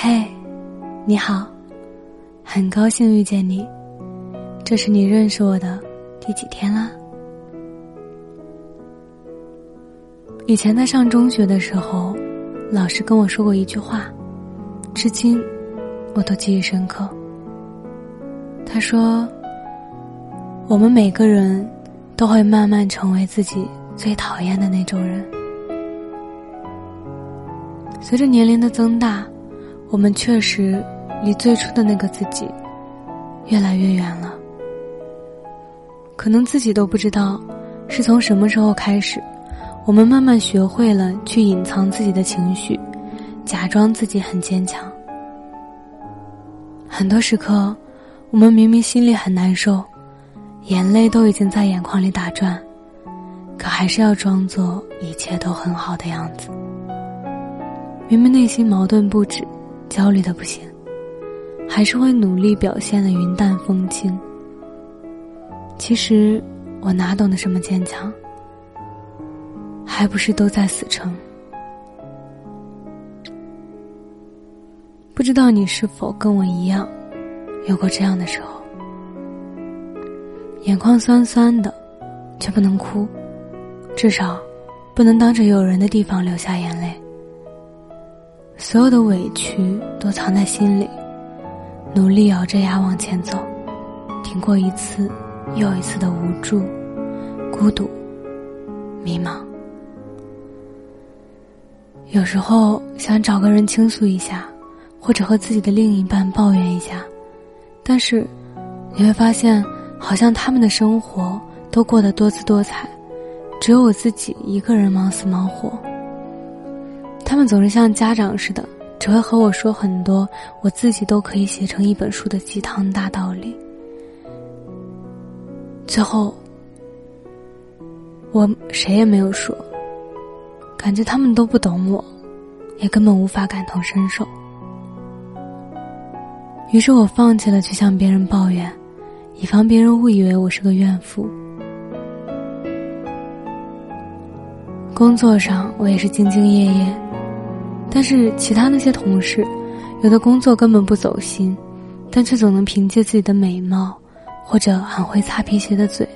嘿，你好，很高兴遇见你。这是你认识我的第几天了？以前在上中学的时候，老师跟我说过一句话，至今我都记忆深刻。他说：“我们每个人都会慢慢成为自己最讨厌的那种人。”随着年龄的增大，我们确实离最初的那个自己越来越远了。可能自己都不知道，是从什么时候开始，我们慢慢学会了去隐藏自己的情绪，假装自己很坚强。很多时刻，我们明明心里很难受，眼泪都已经在眼眶里打转，可还是要装作一切都很好的样子。明明内心矛盾不止，焦虑的不行，还是会努力表现的云淡风轻。其实，我哪懂得什么坚强，还不是都在死撑。不知道你是否跟我一样，有过这样的时候，眼眶酸酸的，却不能哭，至少，不能当着有人的地方流下眼泪。所有的委屈都藏在心里，努力咬着牙往前走，挺过一次。又一次的无助、孤独、迷茫，有时候想找个人倾诉一下，或者和自己的另一半抱怨一下，但是你会发现，好像他们的生活都过得多姿多彩，只有我自己一个人忙死忙活。他们总是像家长似的，只会和我说很多我自己都可以写成一本书的鸡汤大道理。最后，我谁也没有说，感觉他们都不懂我，也根本无法感同身受。于是我放弃了去向别人抱怨，以防别人误以为我是个怨妇。工作上我也是兢兢业业，但是其他那些同事，有的工作根本不走心，但却总能凭借自己的美貌。或者很会擦皮鞋的嘴，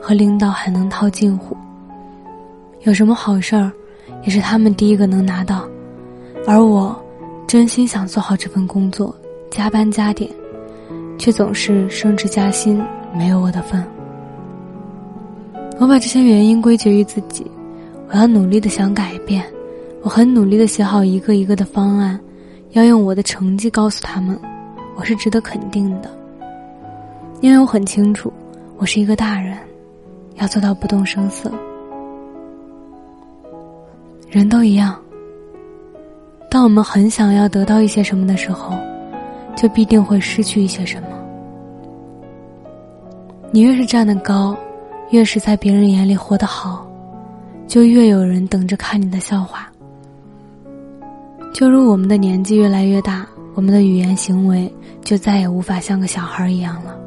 和领导还能套近乎。有什么好事儿，也是他们第一个能拿到，而我，真心想做好这份工作，加班加点，却总是升职加薪没有我的份。我把这些原因归结于自己，我要努力的想改变，我很努力的写好一个一个的方案，要用我的成绩告诉他们，我是值得肯定的。因为我很清楚，我是一个大人，要做到不动声色。人都一样，当我们很想要得到一些什么的时候，就必定会失去一些什么。你越是站得高，越是在别人眼里活得好，就越有人等着看你的笑话。就如我们的年纪越来越大，我们的语言行为就再也无法像个小孩一样了。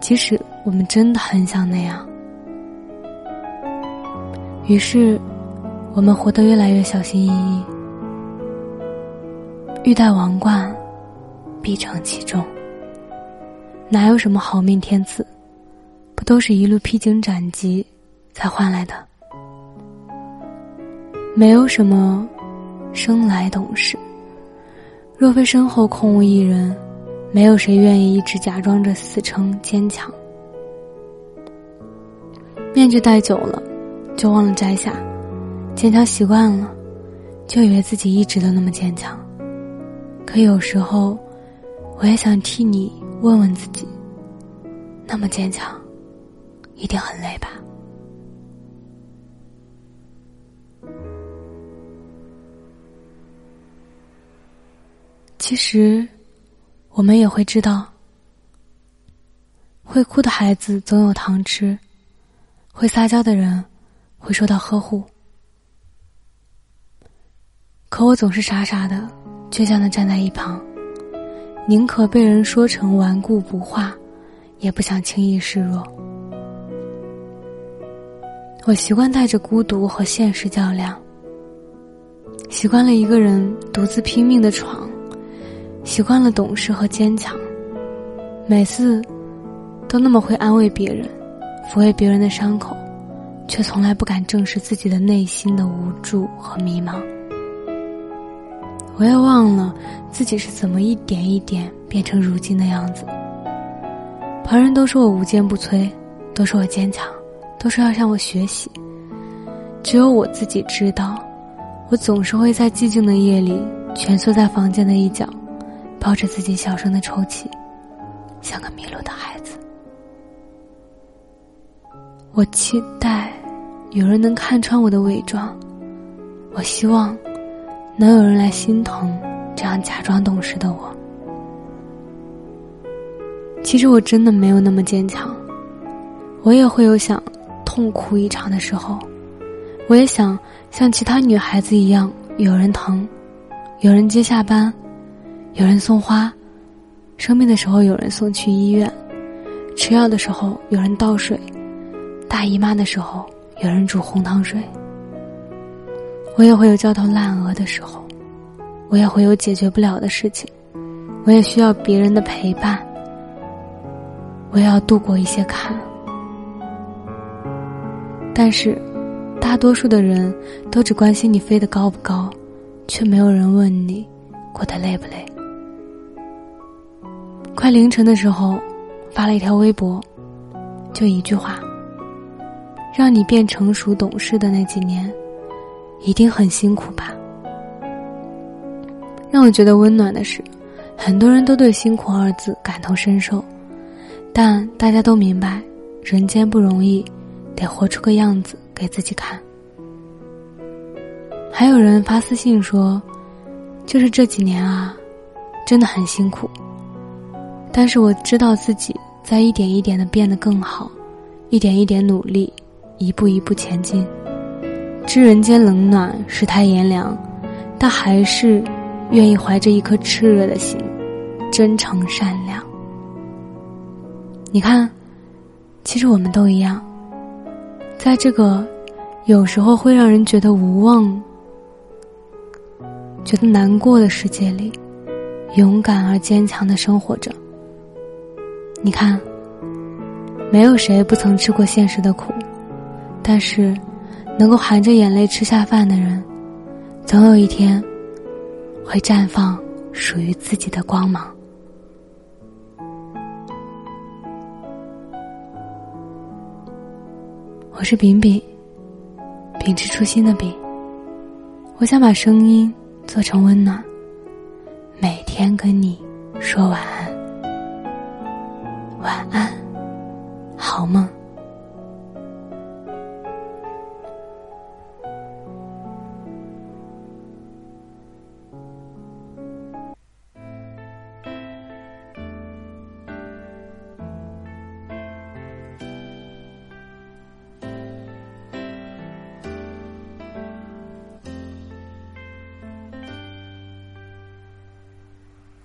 即使我们真的很想那样，于是，我们活得越来越小心翼翼。欲戴王冠，必承其重。哪有什么好命天赐，不都是一路披荆斩棘才换来的？没有什么生来懂事，若非身后空无一人。没有谁愿意一直假装着死撑坚强，面具戴久了，就忘了摘下；坚强习惯了，就以为自己一直都那么坚强。可有时候，我也想替你问问自己：那么坚强，一定很累吧？其实。我们也会知道，会哭的孩子总有糖吃，会撒娇的人会受到呵护。可我总是傻傻的、倔强的站在一旁，宁可被人说成顽固不化，也不想轻易示弱。我习惯带着孤独和现实较量，习惯了一个人独自拼命的闯。习惯了懂事和坚强，每次都那么会安慰别人，抚慰别人的伤口，却从来不敢正视自己的内心的无助和迷茫。我也忘了自己是怎么一点一点变成如今的样子。旁人都说我无坚不摧，都说我坚强，都说要向我学习。只有我自己知道，我总是会在寂静的夜里蜷缩在房间的一角，抱着自己小声的抽泣，像个迷路的孩子。我期待有人能看穿我的伪装，我希望。能有人来心疼这样假装懂事的我？其实我真的没有那么坚强，我也会有想痛哭一场的时候，我也想像其他女孩子一样，有人疼，有人接下班，有人送花，生病的时候有人送去医院，吃药的时候有人倒水，大姨妈的时候有人煮红糖水。我也会有焦头烂额的时候，我也会有解决不了的事情，我也需要别人的陪伴，我也要度过一些坎。但是，大多数的人都只关心你飞得高不高，却没有人问你过得累不累。快凌晨的时候，发了一条微博，就一句话：让你变成熟懂事的那几年。一定很辛苦吧？让我觉得温暖的是，很多人都对“辛苦”二字感同身受，但大家都明白，人间不容易，得活出个样子给自己看。还有人发私信说：“就是这几年啊，真的很辛苦，但是我知道自己在一点一点的变得更好，一点一点努力，一步一步前进。”知人间冷暖，世态炎凉，但还是愿意怀着一颗炽热的心，真诚善良。你看，其实我们都一样，在这个有时候会让人觉得无望、觉得难过的世界里，勇敢而坚强的生活着。你看，没有谁不曾吃过现实的苦，但是。能够含着眼泪吃下饭的人，总有一天会绽放属于自己的光芒。我是饼饼，秉持初心的饼。我想把声音做成温暖，每天跟你说晚安，晚安，好梦。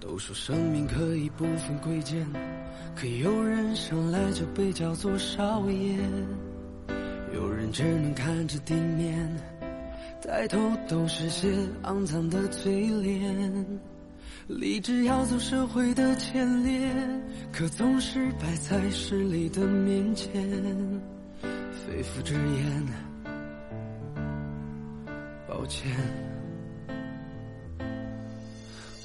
都说生命可以不分贵贱，可有人生来就被叫做少爷，有人只能看着地面，抬头都是些肮脏的嘴脸。立志要走社会的前列，可总是摆在势力的面前，肺腑之言，抱歉。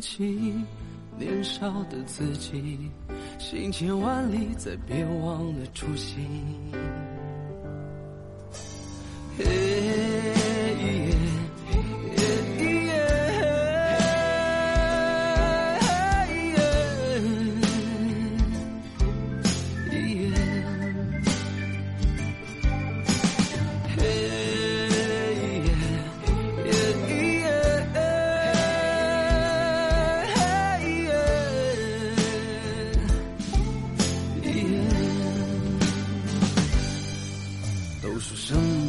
起，年少的自己，行千万里，再别忘了初心。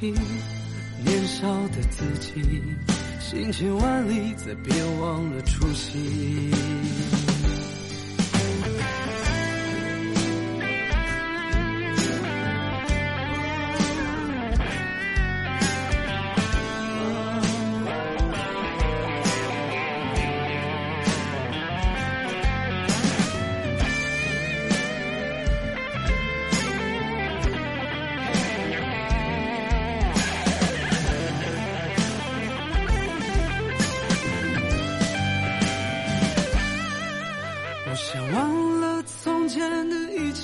年少的自己，行千万里，再别忘了初心。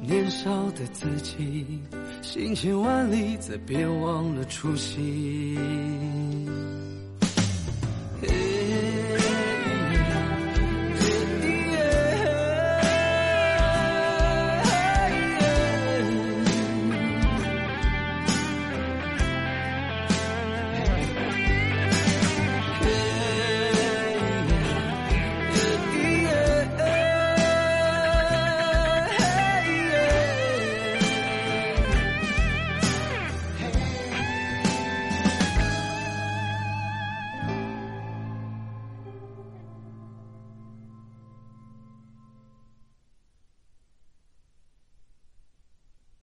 年少的自己，行千万里，再别忘了初心。